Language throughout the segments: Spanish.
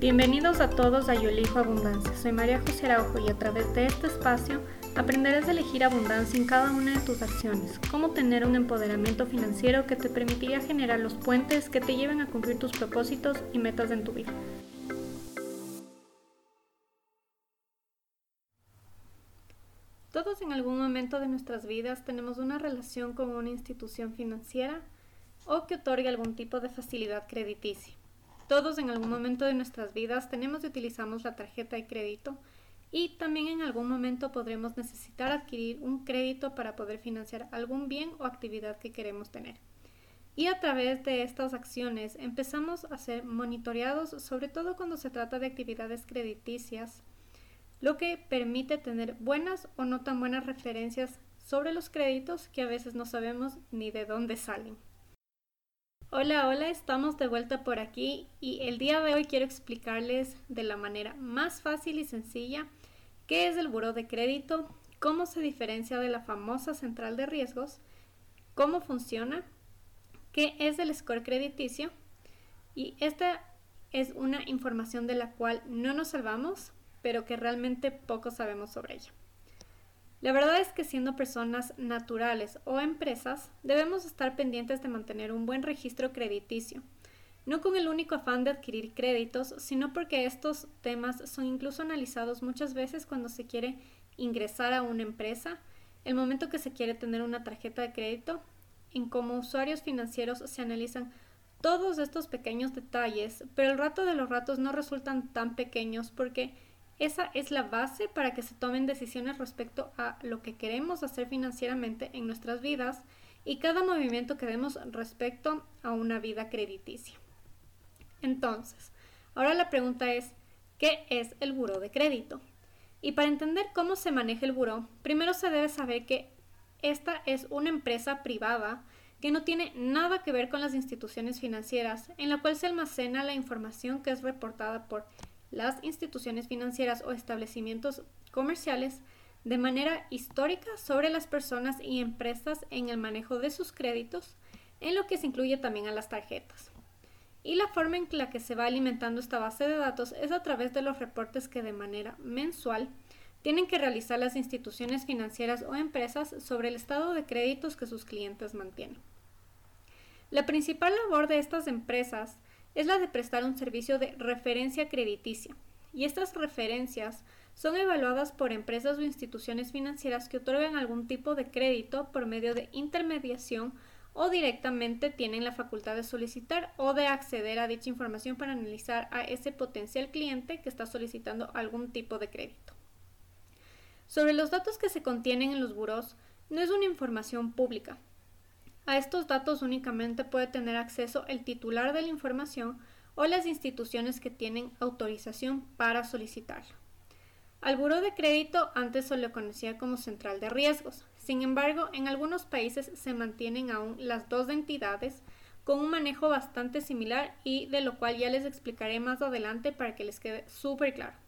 Bienvenidos a todos a Yo Elijo Abundancia. Soy María José Araujo y a través de este espacio aprenderás a elegir abundancia en cada una de tus acciones, cómo tener un empoderamiento financiero que te permitiría generar los puentes que te lleven a cumplir tus propósitos y metas en tu vida. Todos en algún momento de nuestras vidas tenemos una relación con una institución financiera o que otorgue algún tipo de facilidad crediticia. Todos en algún momento de nuestras vidas tenemos y utilizamos la tarjeta de crédito y también en algún momento podremos necesitar adquirir un crédito para poder financiar algún bien o actividad que queremos tener. Y a través de estas acciones empezamos a ser monitoreados, sobre todo cuando se trata de actividades crediticias, lo que permite tener buenas o no tan buenas referencias sobre los créditos que a veces no sabemos ni de dónde salen. Hola, hola, estamos de vuelta por aquí y el día de hoy quiero explicarles de la manera más fácil y sencilla qué es el buro de crédito, cómo se diferencia de la famosa central de riesgos, cómo funciona, qué es el score crediticio y esta es una información de la cual no nos salvamos, pero que realmente poco sabemos sobre ella. La verdad es que siendo personas naturales o empresas, debemos estar pendientes de mantener un buen registro crediticio, no con el único afán de adquirir créditos, sino porque estos temas son incluso analizados muchas veces cuando se quiere ingresar a una empresa, el momento que se quiere tener una tarjeta de crédito, en como usuarios financieros se analizan todos estos pequeños detalles, pero el rato de los ratos no resultan tan pequeños porque esa es la base para que se tomen decisiones respecto a lo que queremos hacer financieramente en nuestras vidas y cada movimiento que demos respecto a una vida crediticia. Entonces, ahora la pregunta es, ¿qué es el buro de crédito? Y para entender cómo se maneja el buro, primero se debe saber que esta es una empresa privada que no tiene nada que ver con las instituciones financieras, en la cual se almacena la información que es reportada por las instituciones financieras o establecimientos comerciales de manera histórica sobre las personas y empresas en el manejo de sus créditos, en lo que se incluye también a las tarjetas. Y la forma en la que se va alimentando esta base de datos es a través de los reportes que de manera mensual tienen que realizar las instituciones financieras o empresas sobre el estado de créditos que sus clientes mantienen. La principal labor de estas empresas es la de prestar un servicio de referencia crediticia, y estas referencias son evaluadas por empresas o instituciones financieras que otorgan algún tipo de crédito por medio de intermediación o directamente tienen la facultad de solicitar o de acceder a dicha información para analizar a ese potencial cliente que está solicitando algún tipo de crédito. Sobre los datos que se contienen en los buros, no es una información pública, a estos datos únicamente puede tener acceso el titular de la información o las instituciones que tienen autorización para solicitarlo. Al Buró de Crédito antes se lo conocía como Central de Riesgos. Sin embargo, en algunos países se mantienen aún las dos entidades con un manejo bastante similar y de lo cual ya les explicaré más adelante para que les quede súper claro.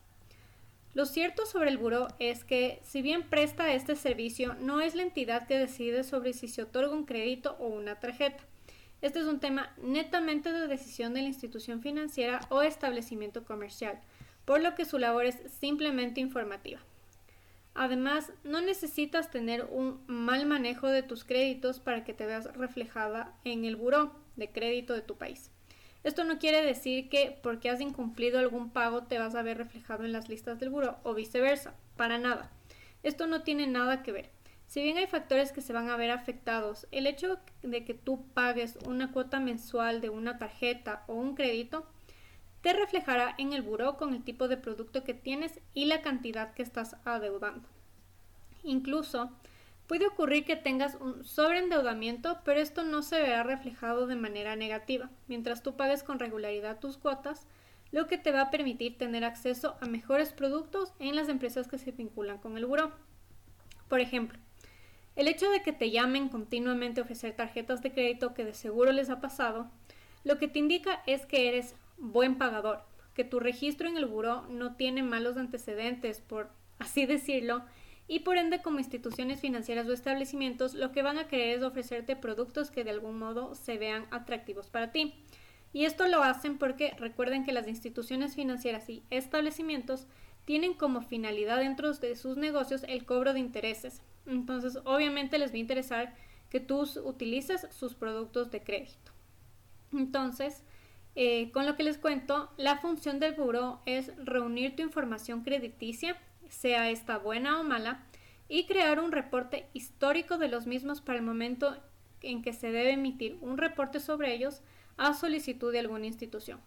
Lo cierto sobre el buró es que, si bien presta este servicio, no es la entidad que decide sobre si se otorga un crédito o una tarjeta. Este es un tema netamente de decisión de la institución financiera o establecimiento comercial, por lo que su labor es simplemente informativa. Además, no necesitas tener un mal manejo de tus créditos para que te veas reflejada en el buró de crédito de tu país. Esto no quiere decir que porque has incumplido algún pago te vas a ver reflejado en las listas del buro o viceversa, para nada. Esto no tiene nada que ver. Si bien hay factores que se van a ver afectados, el hecho de que tú pagues una cuota mensual de una tarjeta o un crédito te reflejará en el buro con el tipo de producto que tienes y la cantidad que estás adeudando. Incluso Puede ocurrir que tengas un sobreendeudamiento, pero esto no se verá reflejado de manera negativa, mientras tú pagues con regularidad tus cuotas, lo que te va a permitir tener acceso a mejores productos en las empresas que se vinculan con el buró. Por ejemplo, el hecho de que te llamen continuamente a ofrecer tarjetas de crédito que de seguro les ha pasado, lo que te indica es que eres buen pagador, que tu registro en el buró no tiene malos antecedentes, por así decirlo, y por ende como instituciones financieras o establecimientos lo que van a querer es ofrecerte productos que de algún modo se vean atractivos para ti. Y esto lo hacen porque recuerden que las instituciones financieras y establecimientos tienen como finalidad dentro de sus negocios el cobro de intereses. Entonces, obviamente les va a interesar que tú utilices sus productos de crédito. Entonces, eh, con lo que les cuento, la función del buro es reunir tu información crediticia, sea esta buena o mala, y crear un reporte histórico de los mismos para el momento en que se debe emitir un reporte sobre ellos a solicitud de alguna institución.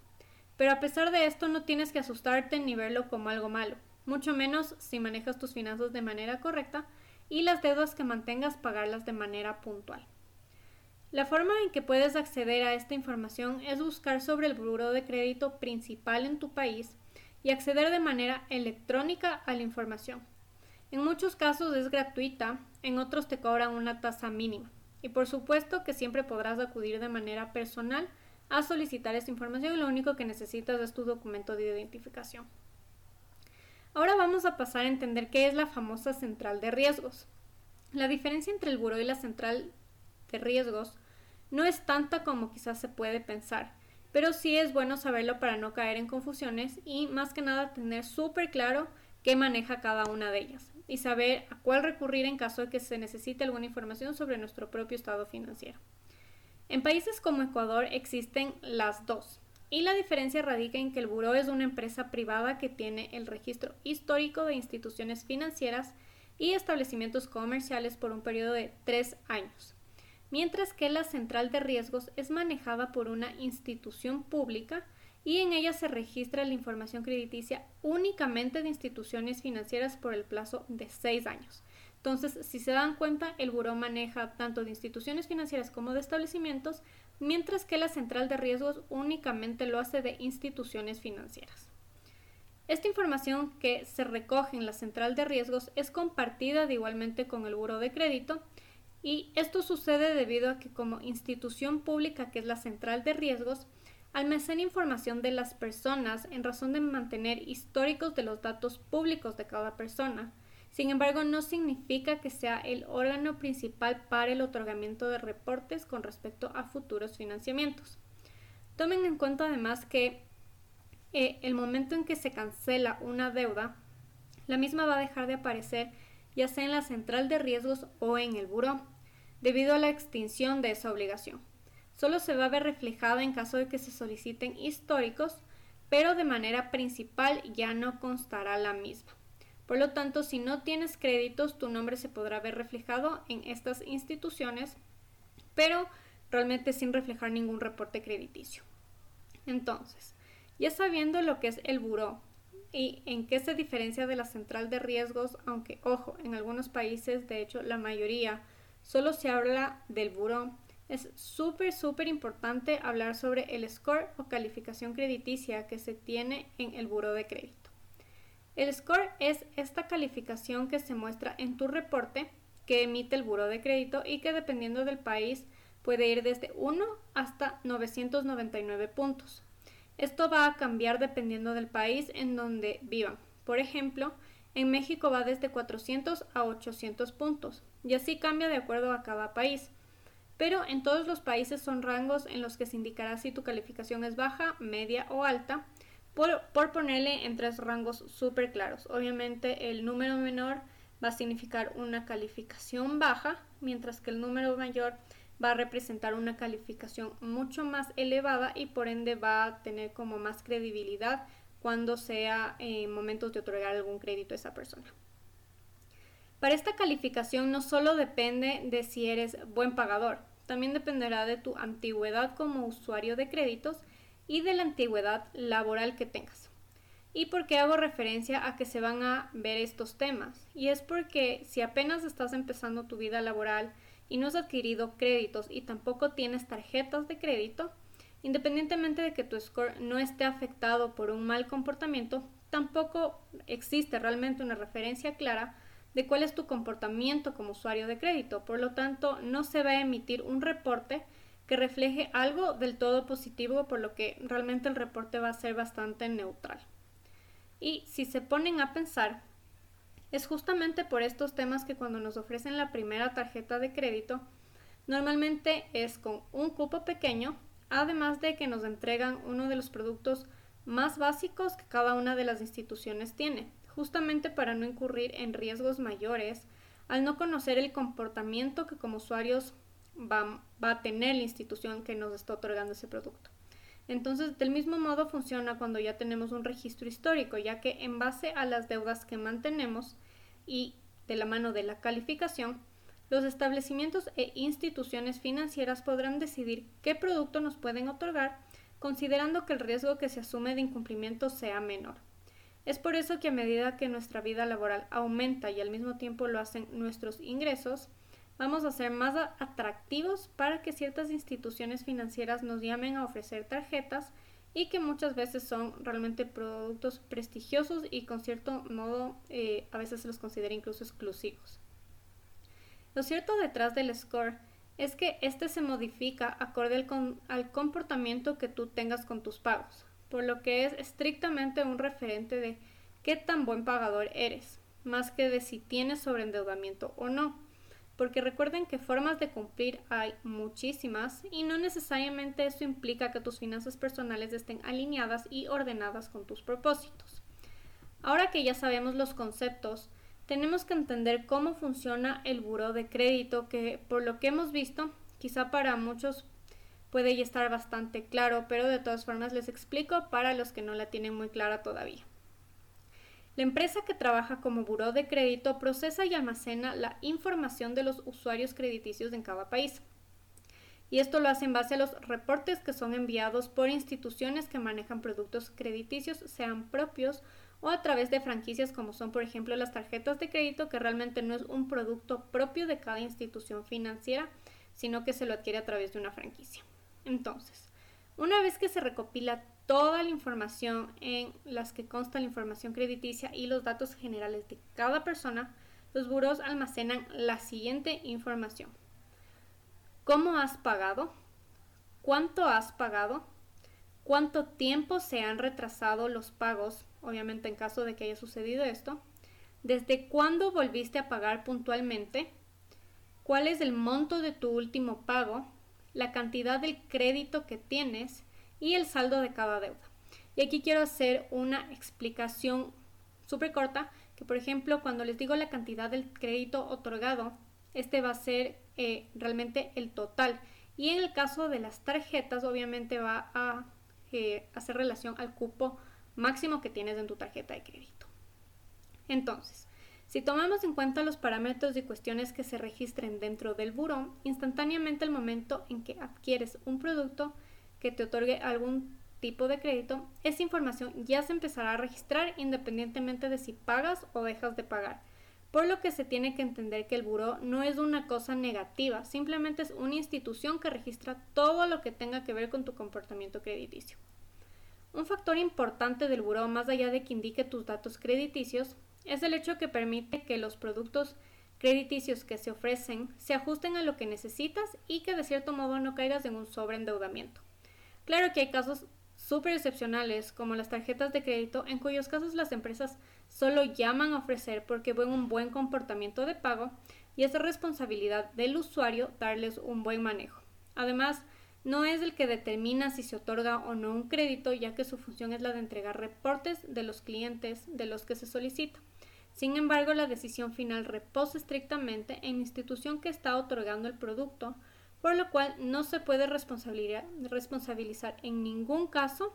Pero a pesar de esto no tienes que asustarte ni verlo como algo malo, mucho menos si manejas tus finanzas de manera correcta y las deudas que mantengas pagarlas de manera puntual. La forma en que puedes acceder a esta información es buscar sobre el buro de crédito principal en tu país y acceder de manera electrónica a la información. En muchos casos es gratuita, en otros te cobran una tasa mínima. Y por supuesto que siempre podrás acudir de manera personal a solicitar esta información y lo único que necesitas es tu documento de identificación. Ahora vamos a pasar a entender qué es la famosa central de riesgos. La diferencia entre el buro y la central de riesgos no es tanta como quizás se puede pensar, pero sí es bueno saberlo para no caer en confusiones y más que nada tener súper claro qué maneja cada una de ellas y saber a cuál recurrir en caso de que se necesite alguna información sobre nuestro propio estado financiero. En países como Ecuador existen las dos, y la diferencia radica en que el buró es una empresa privada que tiene el registro histórico de instituciones financieras y establecimientos comerciales por un periodo de tres años, mientras que la central de riesgos es manejada por una institución pública y en ella se registra la información crediticia únicamente de instituciones financieras por el plazo de seis años. Entonces, si se dan cuenta, el buró maneja tanto de instituciones financieras como de establecimientos, mientras que la central de riesgos únicamente lo hace de instituciones financieras. Esta información que se recoge en la central de riesgos es compartida de igualmente con el buro de crédito y esto sucede debido a que como institución pública que es la central de riesgos almacena información de las personas en razón de mantener históricos de los datos públicos de cada persona sin embargo, no significa que sea el órgano principal para el otorgamiento de reportes con respecto a futuros financiamientos. Tomen en cuenta además que eh, el momento en que se cancela una deuda, la misma va a dejar de aparecer ya sea en la central de riesgos o en el buró, debido a la extinción de esa obligación. Solo se va a ver reflejada en caso de que se soliciten históricos, pero de manera principal ya no constará la misma. Por lo tanto, si no tienes créditos, tu nombre se podrá ver reflejado en estas instituciones, pero realmente sin reflejar ningún reporte crediticio. Entonces, ya sabiendo lo que es el buró y en qué se diferencia de la central de riesgos, aunque ojo, en algunos países, de hecho la mayoría, solo se habla del buró, es súper, súper importante hablar sobre el score o calificación crediticia que se tiene en el buró de crédito. El score es esta calificación que se muestra en tu reporte que emite el buro de crédito y que dependiendo del país puede ir desde 1 hasta 999 puntos. Esto va a cambiar dependiendo del país en donde vivan. Por ejemplo, en México va desde 400 a 800 puntos y así cambia de acuerdo a cada país. Pero en todos los países son rangos en los que se indicará si tu calificación es baja, media o alta por, ponerle en tres rangos súper claros. Obviamente el número menor va a significar una calificación baja, mientras que el número mayor va a representar una calificación mucho más elevada y por ende va a tener como más credibilidad cuando sea en momentos de otorgar algún crédito a esa persona. Para esta calificación no solo depende de si eres buen pagador, también dependerá de tu antigüedad como usuario de créditos y de la antigüedad laboral que tengas. ¿Y por qué hago referencia a que se van a ver estos temas? Y es porque si apenas estás empezando tu vida laboral y no has adquirido créditos y tampoco tienes tarjetas de crédito, independientemente de que tu score no esté afectado por un mal comportamiento, tampoco existe realmente una referencia clara de cuál es tu comportamiento como usuario de crédito. Por lo tanto, no se va a emitir un reporte que refleje algo del todo positivo, por lo que realmente el reporte va a ser bastante neutral. Y si se ponen a pensar, es justamente por estos temas que cuando nos ofrecen la primera tarjeta de crédito, normalmente es con un cupo pequeño, además de que nos entregan uno de los productos más básicos que cada una de las instituciones tiene, justamente para no incurrir en riesgos mayores al no conocer el comportamiento que como usuarios va, a tener la institución que nos está otorgando ese producto. Entonces, del mismo modo funciona cuando ya tenemos un registro histórico, ya que en base a las deudas que mantenemos y de la mano de la calificación, los establecimientos e instituciones financieras podrán decidir qué producto nos pueden otorgar, considerando que el riesgo que se asume de incumplimiento sea menor. Es por eso que a medida que nuestra vida laboral aumenta y al mismo tiempo lo hacen nuestros ingresos, vamos a ser más atractivos para que ciertas instituciones financieras nos llamen a ofrecer tarjetas y que muchas veces son realmente productos prestigiosos y con cierto modo eh, a veces se los considera incluso exclusivos. Lo cierto detrás del score es que este se modifica acorde al, al comportamiento que tú tengas con tus pagos, por lo que es estrictamente un referente de qué tan buen pagador eres, más que de si tienes sobreendeudamiento o no porque recuerden que formas de cumplir hay muchísimas y no necesariamente eso implica que tus finanzas personales estén alineadas y ordenadas con tus propósitos. Ahora que ya sabemos los conceptos, tenemos que entender cómo funciona el buro de crédito, que por lo que hemos visto, quizá para muchos puede ya estar bastante claro, pero de todas formas les explico para los que no la tienen muy clara todavía. La empresa que trabaja como buró de crédito procesa y almacena la información de los usuarios crediticios en cada país. Y esto lo hace en base a los reportes que son enviados por instituciones que manejan productos crediticios, sean propios o a través de franquicias como son por ejemplo las tarjetas de crédito, que realmente no es un producto propio de cada institución financiera, sino que se lo adquiere a través de una franquicia. Entonces, una vez que se recopila toda la información en las que consta la información crediticia y los datos generales de cada persona, los buros almacenan la siguiente información. ¿Cómo has pagado? ¿Cuánto has pagado? ¿Cuánto tiempo se han retrasado los pagos? Obviamente en caso de que haya sucedido esto. ¿Desde cuándo volviste a pagar puntualmente? ¿Cuál es el monto de tu último pago? La cantidad del crédito que tienes y el saldo de cada deuda. Y aquí quiero hacer una explicación súper corta, que por ejemplo cuando les digo la cantidad del crédito otorgado, este va a ser eh, realmente el total. Y en el caso de las tarjetas, obviamente va a eh, hacer relación al cupo máximo que tienes en tu tarjeta de crédito. Entonces, si tomamos en cuenta los parámetros y cuestiones que se registren dentro del buró, instantáneamente el momento en que adquieres un producto que te otorgue algún tipo de crédito, esa información ya se empezará a registrar independientemente de si pagas o dejas de pagar. Por lo que se tiene que entender que el buró no es una cosa negativa, simplemente es una institución que registra todo lo que tenga que ver con tu comportamiento crediticio. Un factor importante del buró, más allá de que indique tus datos crediticios, es el hecho que permite que los productos crediticios que se ofrecen se ajusten a lo que necesitas y que de cierto modo no caigas en un sobreendeudamiento. Claro que hay casos súper excepcionales, como las tarjetas de crédito, en cuyos casos las empresas solo llaman a ofrecer porque ven un buen comportamiento de pago y es responsabilidad del usuario darles un buen manejo. Además, no es el que determina si se otorga o no un crédito, ya que su función es la de entregar reportes de los clientes de los que se solicita. Sin embargo, la decisión final reposa estrictamente en la institución que está otorgando el producto, por lo cual no se puede responsabilizar en ningún caso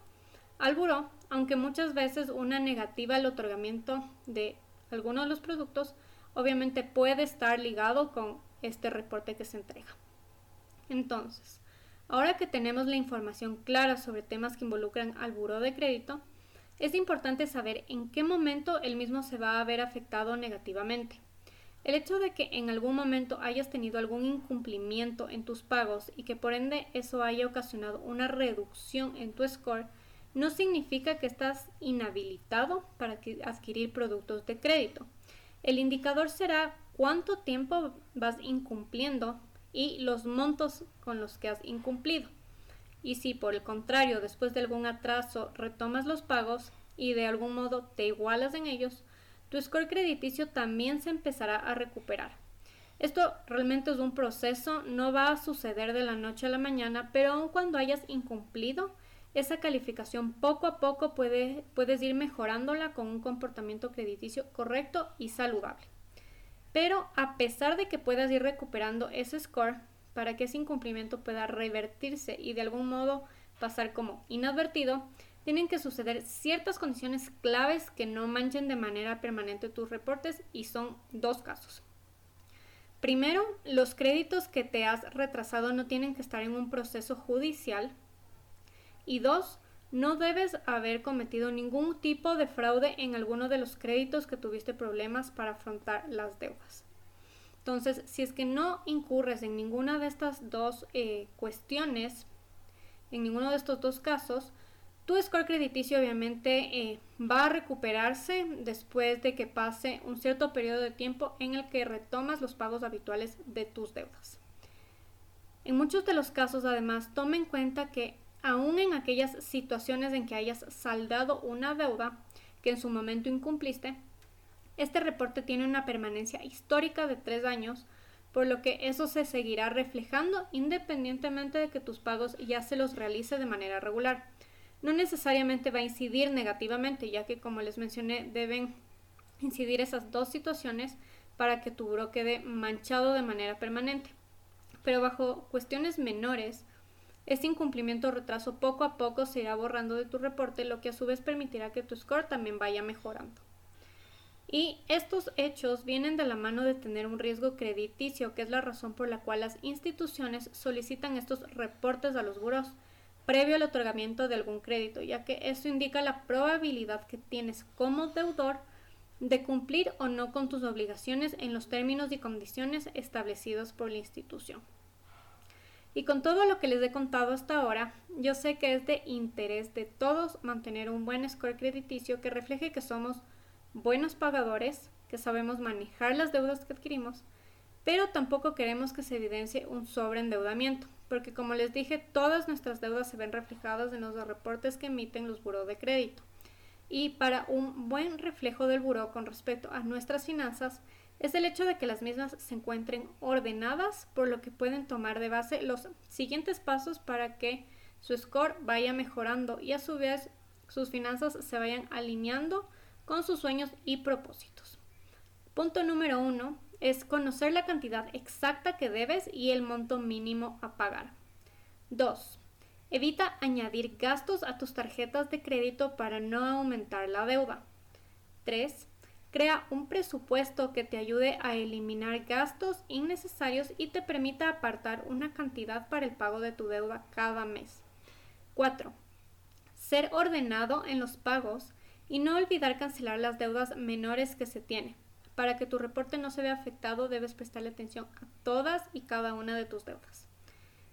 al buró, aunque muchas veces una negativa al otorgamiento de alguno de los productos obviamente puede estar ligado con este reporte que se entrega. Entonces, ahora que tenemos la información clara sobre temas que involucran al buró de crédito, es importante saber en qué momento el mismo se va a ver afectado negativamente. El hecho de que en algún momento hayas tenido algún incumplimiento en tus pagos y que por ende eso haya ocasionado una reducción en tu score no significa que estás inhabilitado para adquirir productos de crédito. El indicador será cuánto tiempo vas incumpliendo y los montos con los que has incumplido. Y si por el contrario después de algún atraso retomas los pagos y de algún modo te igualas en ellos, tu score crediticio también se empezará a recuperar. Esto realmente es un proceso, no va a suceder de la noche a la mañana, pero aun cuando hayas incumplido esa calificación, poco a poco puedes ir mejorándola con un comportamiento crediticio correcto y saludable. Pero a pesar de que puedas ir recuperando ese score para que ese incumplimiento pueda revertirse y de algún modo pasar como inadvertido, tienen que suceder ciertas condiciones claves que no manchen de manera permanente tus reportes y son dos casos. Primero, los créditos que te has retrasado no tienen que estar en un proceso judicial. Y dos, no debes haber cometido ningún tipo de fraude en alguno de los créditos que tuviste problemas para afrontar las deudas. Entonces, si es que no incurres en ninguna de estas dos eh, cuestiones, en ninguno de estos dos casos, tu score crediticio obviamente eh, va a recuperarse después de que pase un cierto periodo de tiempo en el que retomas los pagos habituales de tus deudas. En muchos de los casos, además, toma en cuenta que aún en aquellas situaciones en que hayas saldado una deuda que en su momento incumpliste, este reporte tiene una permanencia histórica de tres años, por lo que eso se seguirá reflejando independientemente de que tus pagos ya se los realice de manera regular no necesariamente va a incidir negativamente, ya que como les mencioné, deben incidir esas dos situaciones para que tu buro quede manchado de manera permanente. Pero bajo cuestiones menores, este incumplimiento o retraso poco a poco se irá borrando de tu reporte, lo que a su vez permitirá que tu score también vaya mejorando. Y estos hechos vienen de la mano de tener un riesgo crediticio, que es la razón por la cual las instituciones solicitan estos reportes a los buros previo al otorgamiento de algún crédito, ya que eso indica la probabilidad que tienes como deudor de cumplir o no con tus obligaciones en los términos y condiciones establecidos por la institución. Y con todo lo que les he contado hasta ahora, yo sé que es de interés de todos mantener un buen score crediticio que refleje que somos buenos pagadores, que sabemos manejar las deudas que adquirimos, pero tampoco queremos que se evidencie un sobreendeudamiento porque como les dije, todas nuestras deudas se ven reflejadas en los reportes que emiten los buros de crédito. Y para un buen reflejo del buró con respecto a nuestras finanzas es el hecho de que las mismas se encuentren ordenadas, por lo que pueden tomar de base los siguientes pasos para que su score vaya mejorando y a su vez sus finanzas se vayan alineando con sus sueños y propósitos. Punto número uno, es conocer la cantidad exacta que debes y el monto mínimo a pagar. 2. Evita añadir gastos a tus tarjetas de crédito para no aumentar la deuda. 3. Crea un presupuesto que te ayude a eliminar gastos innecesarios y te permita apartar una cantidad para el pago de tu deuda cada mes. 4. Ser ordenado en los pagos y no olvidar cancelar las deudas menores que se tiene. Para que tu reporte no se vea afectado, debes prestarle atención a todas y cada una de tus deudas.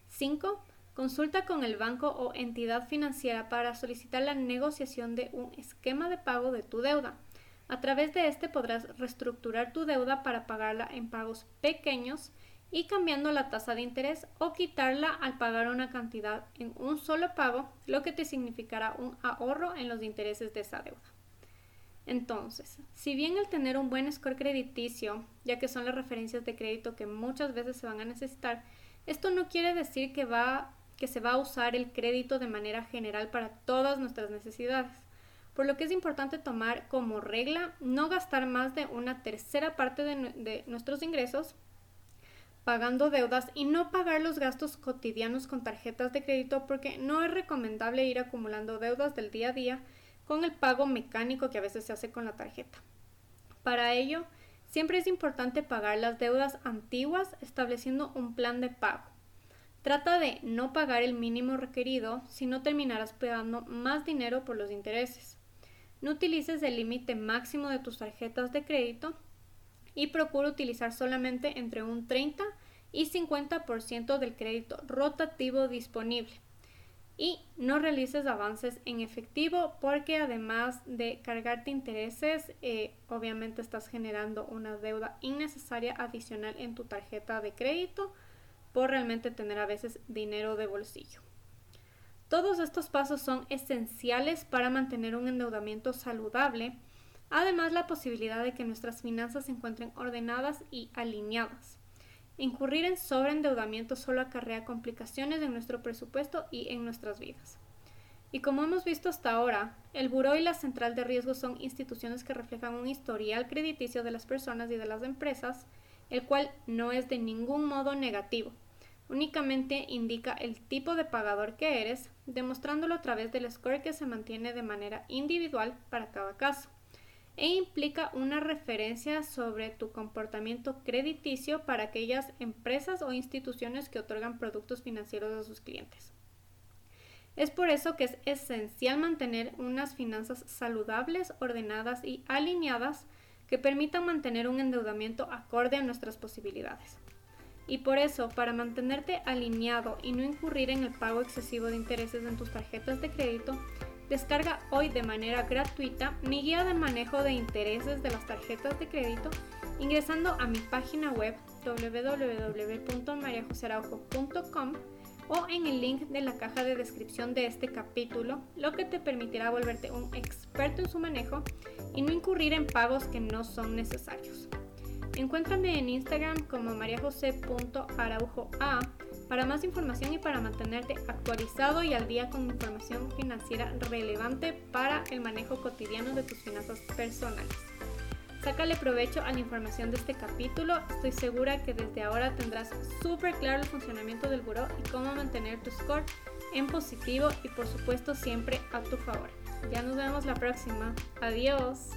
5. Consulta con el banco o entidad financiera para solicitar la negociación de un esquema de pago de tu deuda. A través de este podrás reestructurar tu deuda para pagarla en pagos pequeños y cambiando la tasa de interés o quitarla al pagar una cantidad en un solo pago, lo que te significará un ahorro en los intereses de esa deuda. Entonces, si bien el tener un buen score crediticio, ya que son las referencias de crédito que muchas veces se van a necesitar, esto no quiere decir que, va, que se va a usar el crédito de manera general para todas nuestras necesidades. Por lo que es importante tomar como regla no gastar más de una tercera parte de, de nuestros ingresos pagando deudas y no pagar los gastos cotidianos con tarjetas de crédito porque no es recomendable ir acumulando deudas del día a día con el pago mecánico que a veces se hace con la tarjeta. Para ello, siempre es importante pagar las deudas antiguas estableciendo un plan de pago. Trata de no pagar el mínimo requerido si no terminarás pagando más dinero por los intereses. No utilices el límite máximo de tus tarjetas de crédito y procura utilizar solamente entre un 30 y 50% del crédito rotativo disponible y no realices avances en efectivo porque además de cargarte intereses, eh, obviamente estás generando una deuda innecesaria adicional en tu tarjeta de crédito por realmente tener a veces dinero de bolsillo. Todos estos pasos son esenciales para mantener un endeudamiento saludable, además la posibilidad de que nuestras finanzas se encuentren ordenadas y alineadas. Incurrir en sobreendeudamiento solo acarrea complicaciones en nuestro presupuesto y en nuestras vidas. Y como hemos visto hasta ahora, el Buró y la Central de Riesgo son instituciones que reflejan un historial crediticio de las personas y de las empresas, el cual no es de ningún modo negativo. Únicamente indica el tipo de pagador que eres, demostrándolo a través del score que se mantiene de manera individual para cada caso e implica una referencia sobre tu comportamiento crediticio para aquellas empresas o instituciones que otorgan productos financieros a sus clientes. Es por eso que es esencial mantener unas finanzas saludables, ordenadas y alineadas que permitan mantener un endeudamiento acorde a nuestras posibilidades. Y por eso, para mantenerte alineado y no incurrir en el pago excesivo de intereses en tus tarjetas de crédito, Descarga hoy de manera gratuita mi guía de manejo de intereses de las tarjetas de crédito ingresando a mi página web www.mariajoseraujo.com o en el link de la caja de descripción de este capítulo, lo que te permitirá volverte un experto en su manejo y no incurrir en pagos que no son necesarios. Encuéntrame en Instagram como mariajose.araujoa para más información y para mantenerte actualizado y al día con información financiera relevante para el manejo cotidiano de tus finanzas personales. Sácale provecho a la información de este capítulo. Estoy segura que desde ahora tendrás súper claro el funcionamiento del buró y cómo mantener tu score en positivo y por supuesto siempre a tu favor. Ya nos vemos la próxima. Adiós.